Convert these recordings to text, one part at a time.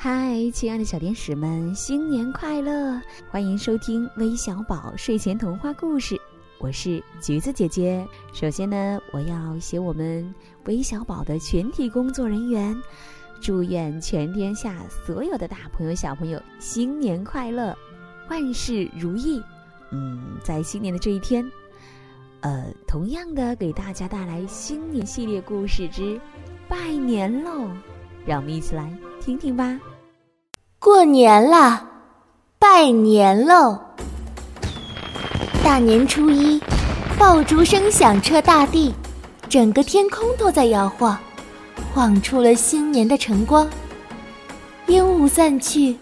嗨，亲爱的小天使们，新年快乐！欢迎收听微小宝睡前童话故事，我是橘子姐姐。首先呢，我要写我们微小宝的全体工作人员，祝愿全天下所有的大朋友小朋友新年快乐，万事如意。嗯，在新年的这一天，呃，同样的给大家带来新年系列故事之拜年喽，让我们一起来。听听吧，过年了，拜年喽！大年初一，爆竹声响彻大地，整个天空都在摇晃，晃出了新年的晨光。烟雾散去，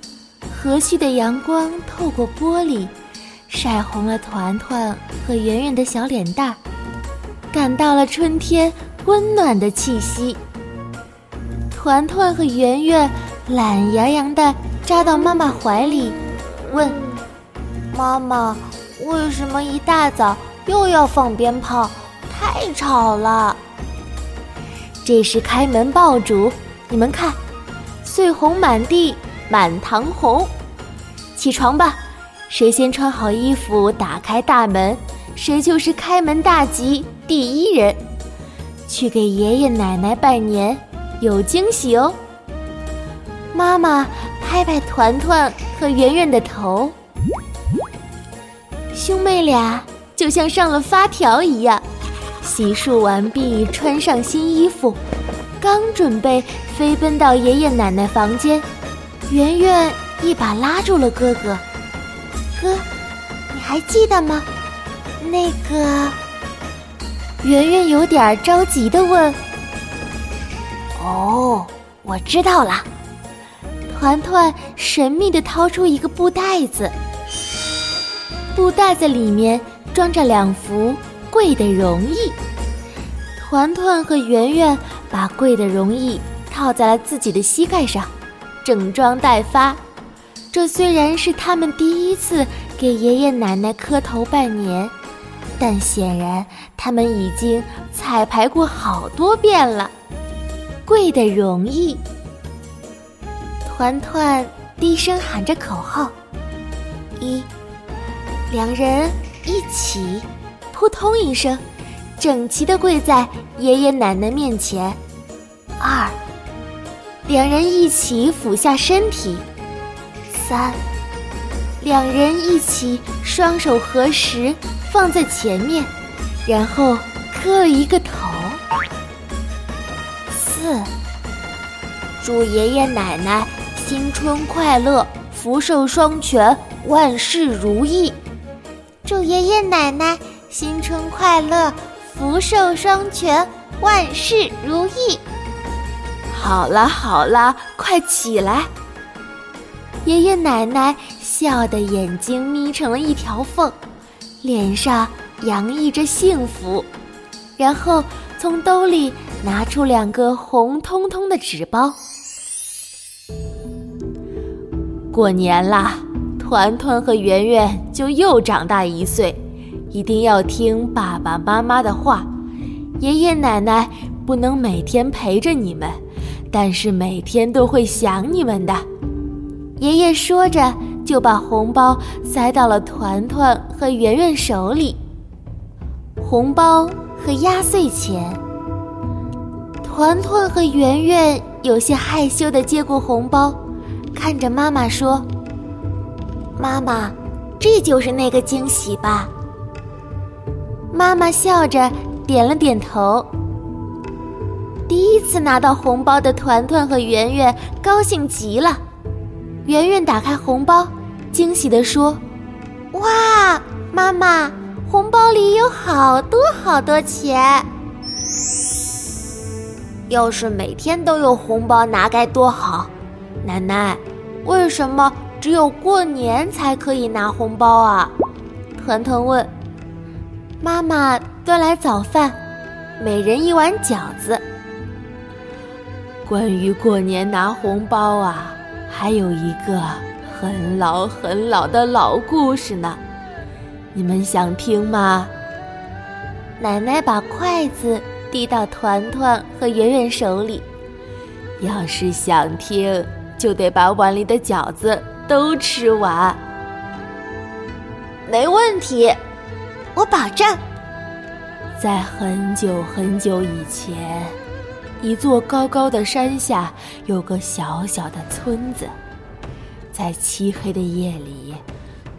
和煦的阳光透过玻璃，晒红了团团和圆圆的小脸蛋儿，感到了春天温暖的气息。团团和圆圆懒洋洋地扎到妈妈怀里，问：“妈妈，为什么一大早又要放鞭炮？太吵了！”这是开门爆竹，你们看，碎红满地，满堂红。起床吧，谁先穿好衣服，打开大门，谁就是开门大吉第一人。去给爷爷奶奶拜年。有惊喜哦！妈妈拍拍团团和圆圆的头，兄妹俩就像上了发条一样，洗漱完毕，穿上新衣服，刚准备飞奔到爷爷奶奶房间，圆圆一把拉住了哥哥。哥，你还记得吗？那个……圆圆有点着急的问。哦，我知道了。团团神秘地掏出一个布袋子，布袋子里面装着两幅贵的容易。团团和圆圆把贵的容易套在了自己的膝盖上，整装待发。这虽然是他们第一次给爷爷奶奶磕头拜年，但显然他们已经彩排过好多遍了。贵的容易，团团低声喊着口号：一，两人一起，扑通一声，整齐的跪在爷爷奶奶面前；二，两人一起俯下身体；三，两人一起双手合十放在前面，然后磕了一个头。四，祝爷爷奶奶新春快乐，福寿双全，万事如意。祝爷爷奶奶新春快乐，福寿双全，万事如意。好了好了，快起来！爷爷奶奶笑得眼睛眯成了一条缝，脸上洋溢着幸福，然后从兜里。拿出两个红彤彤的纸包。过年啦，团团和圆圆就又长大一岁，一定要听爸爸妈妈的话。爷爷奶奶不能每天陪着你们，但是每天都会想你们的。爷爷说着，就把红包塞到了团团和圆圆手里。红包和压岁钱。团团和圆圆有些害羞地接过红包，看着妈妈说：“妈妈，这就是那个惊喜吧？”妈妈笑着点了点头。第一次拿到红包的团团和圆圆高兴极了。圆圆打开红包，惊喜地说：“哇，妈妈，红包里有好多好多钱！”要是每天都有红包拿该多好！奶奶，为什么只有过年才可以拿红包啊？团团问。妈妈端来早饭，每人一碗饺子。关于过年拿红包啊，还有一个很老很老的老故事呢，你们想听吗？奶奶把筷子。递到团团和圆圆手里。要是想听，就得把碗里的饺子都吃完。没问题，我保证。在很久很久以前，一座高高的山下有个小小的村子。在漆黑的夜里，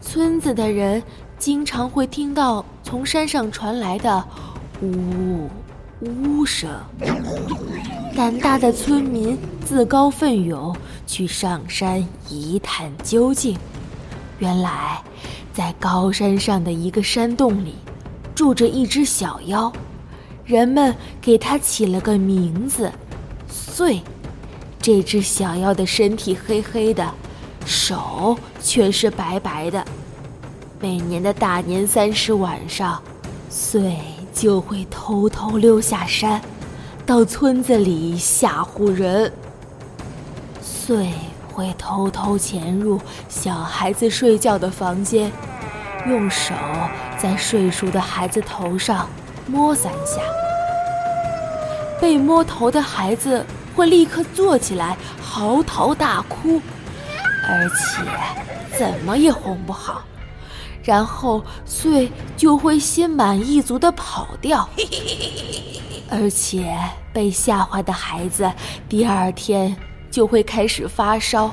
村子的人经常会听到从山上传来的呜呜呜声。胆大的村民自告奋勇去上山一探究竟。原来，在高山上的一个山洞里，住着一只小妖，人们给它起了个名字——祟。这只小妖的身体黑黑的。手却是白白的。每年的大年三十晚上，祟就会偷偷溜下山，到村子里吓唬人。祟会偷偷潜入小孩子睡觉的房间，用手在睡熟的孩子头上摸三下。被摸头的孩子会立刻坐起来，嚎啕大哭。而且怎么也哄不好，然后祟就会心满意足地跑掉。而且被吓坏的孩子第二天就会开始发烧，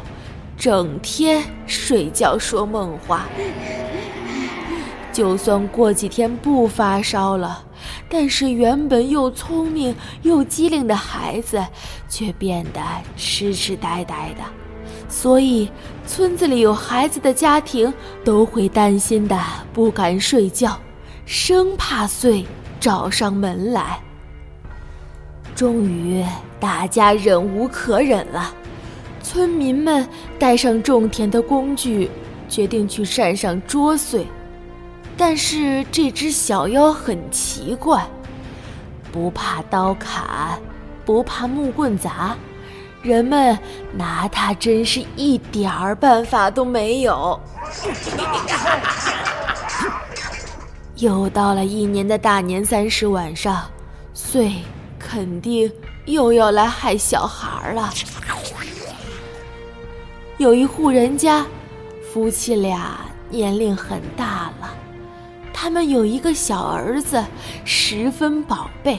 整天睡觉说梦话。就算过几天不发烧了，但是原本又聪明又机灵的孩子却变得痴痴呆呆的。所以，村子里有孩子的家庭都会担心的不敢睡觉，生怕祟找上门来。终于，大家忍无可忍了，村民们带上种田的工具，决定去山上捉祟。但是这只小妖很奇怪，不怕刀砍，不怕木棍砸。人们拿他真是一点儿办法都没有。又到了一年的大年三十晚上，祟肯定又要来害小孩了。有一户人家，夫妻俩年龄很大了，他们有一个小儿子，十分宝贝，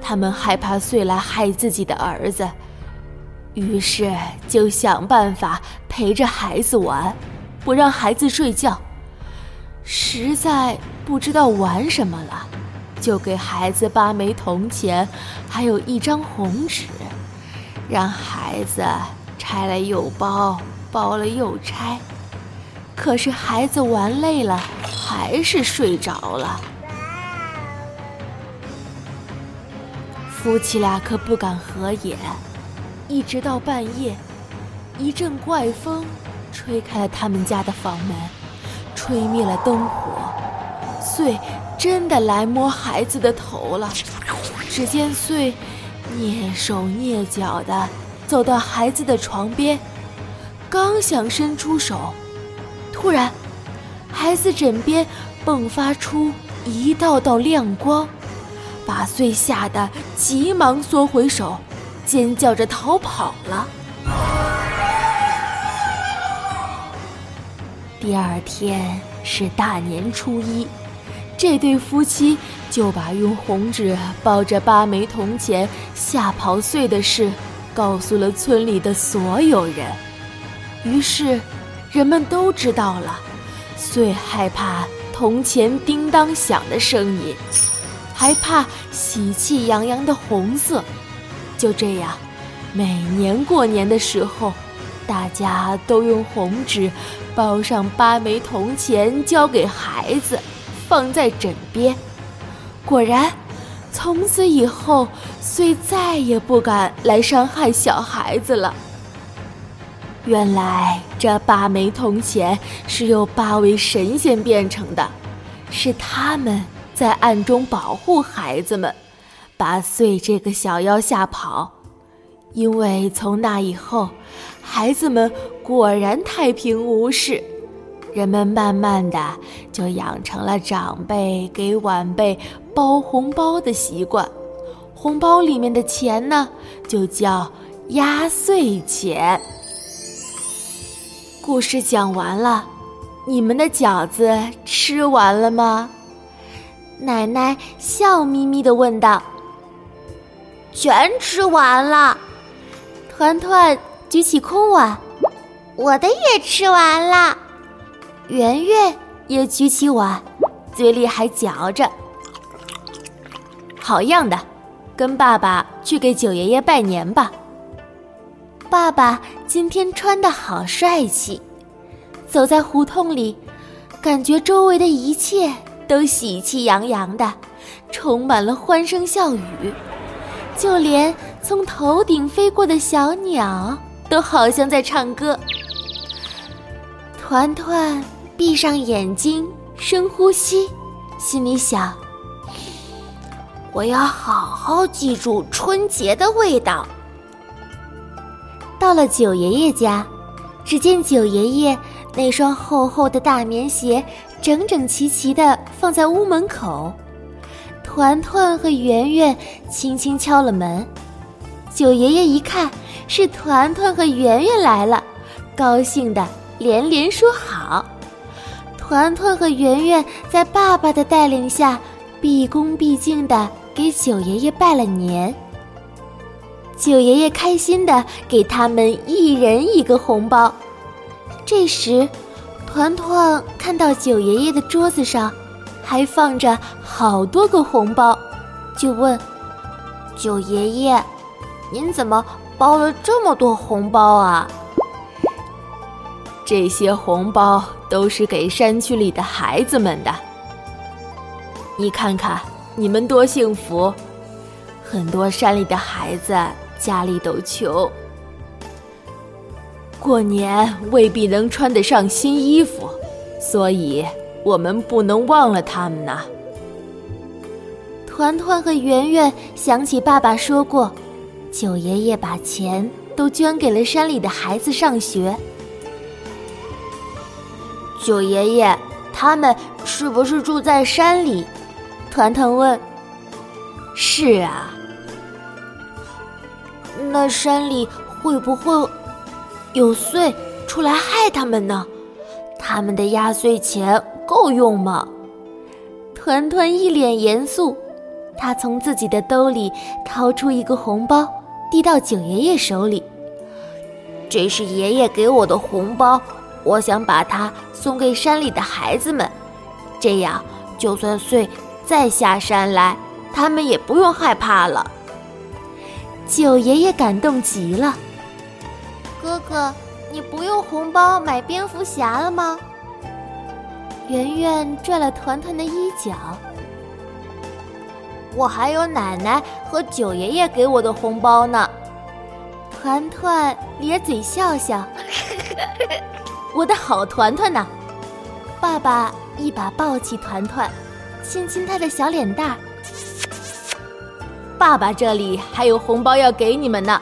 他们害怕祟来害自己的儿子。于是就想办法陪着孩子玩，不让孩子睡觉。实在不知道玩什么了，就给孩子八枚铜钱，还有一张红纸，让孩子拆了又包，包了又拆。可是孩子玩累了，还是睡着了。夫妻俩可不敢合眼。一直到半夜，一阵怪风吹开了他们家的房门，吹灭了灯火。祟真的来摸孩子的头了。只见祟蹑手蹑脚地走到孩子的床边，刚想伸出手，突然，孩子枕边迸发出一道道亮光，把祟吓得急忙缩回手。尖叫着逃跑了。第二天是大年初一，这对夫妻就把用红纸包着八枚铜钱吓跑祟的事告诉了村里的所有人。于是，人们都知道了，祟害怕铜钱叮当响的声音，还怕喜气洋洋的红色。就这样，每年过年的时候，大家都用红纸包上八枚铜钱，交给孩子，放在枕边。果然，从此以后，虽再也不敢来伤害小孩子了。原来，这八枚铜钱是由八位神仙变成的，是他们在暗中保护孩子们。把祟这个小妖吓跑，因为从那以后，孩子们果然太平无事，人们慢慢的就养成了长辈给晚辈包红包的习惯，红包里面的钱呢，就叫压岁钱。故事讲完了，你们的饺子吃完了吗？奶奶笑眯眯的问道。全吃完了。团团举起空碗，我的也吃完了。圆圆也举起碗，嘴里还嚼着。好样的，跟爸爸去给九爷爷拜年吧。爸爸今天穿的好帅气，走在胡同里，感觉周围的一切都喜气洋洋的，充满了欢声笑语，就连从头顶飞过的小鸟都好像在唱歌。团团闭上眼睛，深呼吸，心里想：我要好好记住春节的味道。到了九爷爷家，只见九爷爷那双厚厚的大棉鞋整整齐齐地放在屋门口。团团和圆圆轻轻敲了门，九爷爷一看是团团和圆圆来了，高兴的连连说好。团团和圆圆在爸爸的带领下，毕恭毕敬的给九爷爷拜了年。九爷爷开心的给他们一人一个红包。这时，团团看到九爷爷的桌子上还放着好多个红包，就问：“九爷爷，您怎么包了这么多红包啊？”这些红包都是给山区里的孩子们的。你看看，你们多幸福！很多山里的孩子。家里都穷，过年未必能穿得上新衣服，所以我们不能忘了他们呐。团团和圆圆想起爸爸说过，九爷爷把钱都捐给了山里的孩子上学。九爷爷他们是不是住在山里？团团问。是啊。那山里会不会有祟出来害他们呢？他们的压岁钱够用吗？团团一脸严肃，他从自己的兜里掏出一个红包，递到九爷爷手里。这是爷爷给我的红包，我想把它送给山里的孩子们，这样就算祟再下山来，他们也不用害怕了。九爷爷感动极了，哥哥，你不用红包买蝙蝠侠了吗？圆圆拽了团团的衣角。我还有奶奶和九爷爷给我的红包呢。团团咧嘴笑笑，我的好团团呢？爸爸一把抱起团团，亲亲他的小脸蛋儿。爸爸这里还有红包要给你们呢，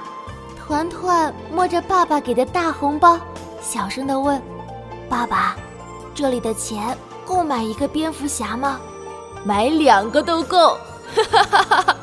团团摸着爸爸给的大红包，小声的问：“爸爸，这里的钱够买一个蝙蝠侠吗？”买两个都够，哈哈哈哈哈！